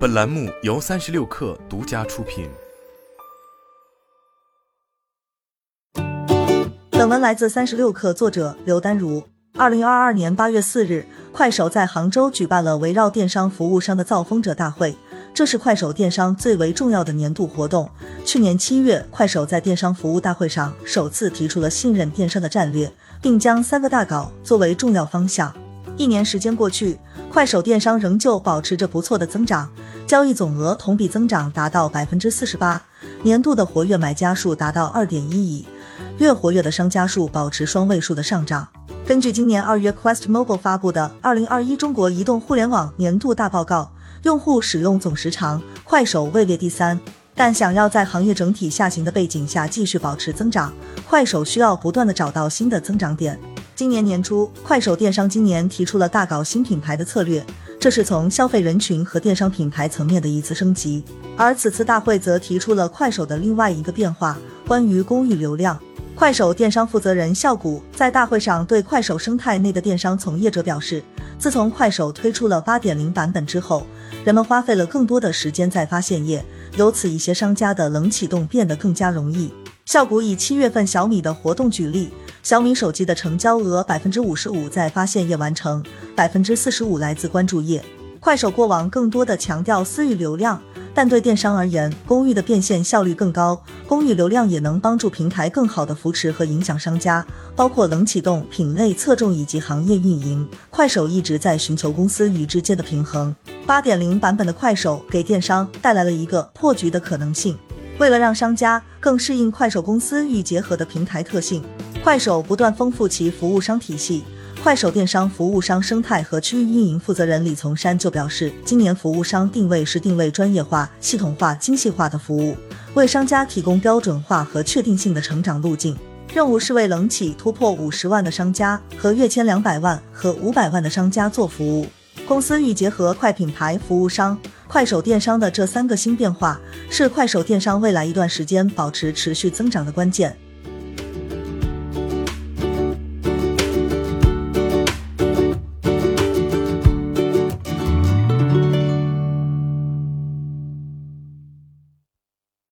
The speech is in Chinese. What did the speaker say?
本栏目由三十六氪独家出品。本文来自三十六氪，作者刘丹如。二零二二年八月四日，快手在杭州举办了围绕电商服务商的造风者大会，这是快手电商最为重要的年度活动。去年七月，快手在电商服务大会上首次提出了信任电商的战略，并将三个大搞作为重要方向。一年时间过去，快手电商仍旧保持着不错的增长，交易总额同比增长达到百分之四十八，年度的活跃买家数达到二点一亿，月活跃的商家数保持双位数的上涨。根据今年二月 Quest Mobile 发布的《二零二一中国移动互联网年度大报告》，用户使用总时长，快手位列第三。但想要在行业整体下行的背景下继续保持增长，快手需要不断的找到新的增长点。今年年初，快手电商今年提出了大搞新品牌的策略，这是从消费人群和电商品牌层面的一次升级。而此次大会则提出了快手的另外一个变化，关于公域流量。快手电商负责人笑谷在大会上对快手生态内的电商从业者表示，自从快手推出了八点零版本之后，人们花费了更多的时间在发现页，由此一些商家的冷启动变得更加容易。笑谷以七月份小米的活动举例。小米手机的成交额百分之五十五在发现页完成，百分之四十五来自关注页。快手过往更多的强调私域流量，但对电商而言，公域的变现效率更高，公域流量也能帮助平台更好的扶持和影响商家，包括冷启动、品类侧重以及行业运营。快手一直在寻求公司与之间的平衡。八点零版本的快手给电商带来了一个破局的可能性。为了让商家更适应快手公司与结合的平台特性。快手不断丰富其服务商体系。快手电商服务商生态和区域运营负责人李从山就表示，今年服务商定位是定位专业化、系统化、精细化的服务，为商家提供标准化和确定性的成长路径。任务是为冷启突破五十万的商家和月签两百万和五百万的商家做服务。公司欲结合快品牌服务商、快手电商的这三个新变化，是快手电商未来一段时间保持持续增长的关键。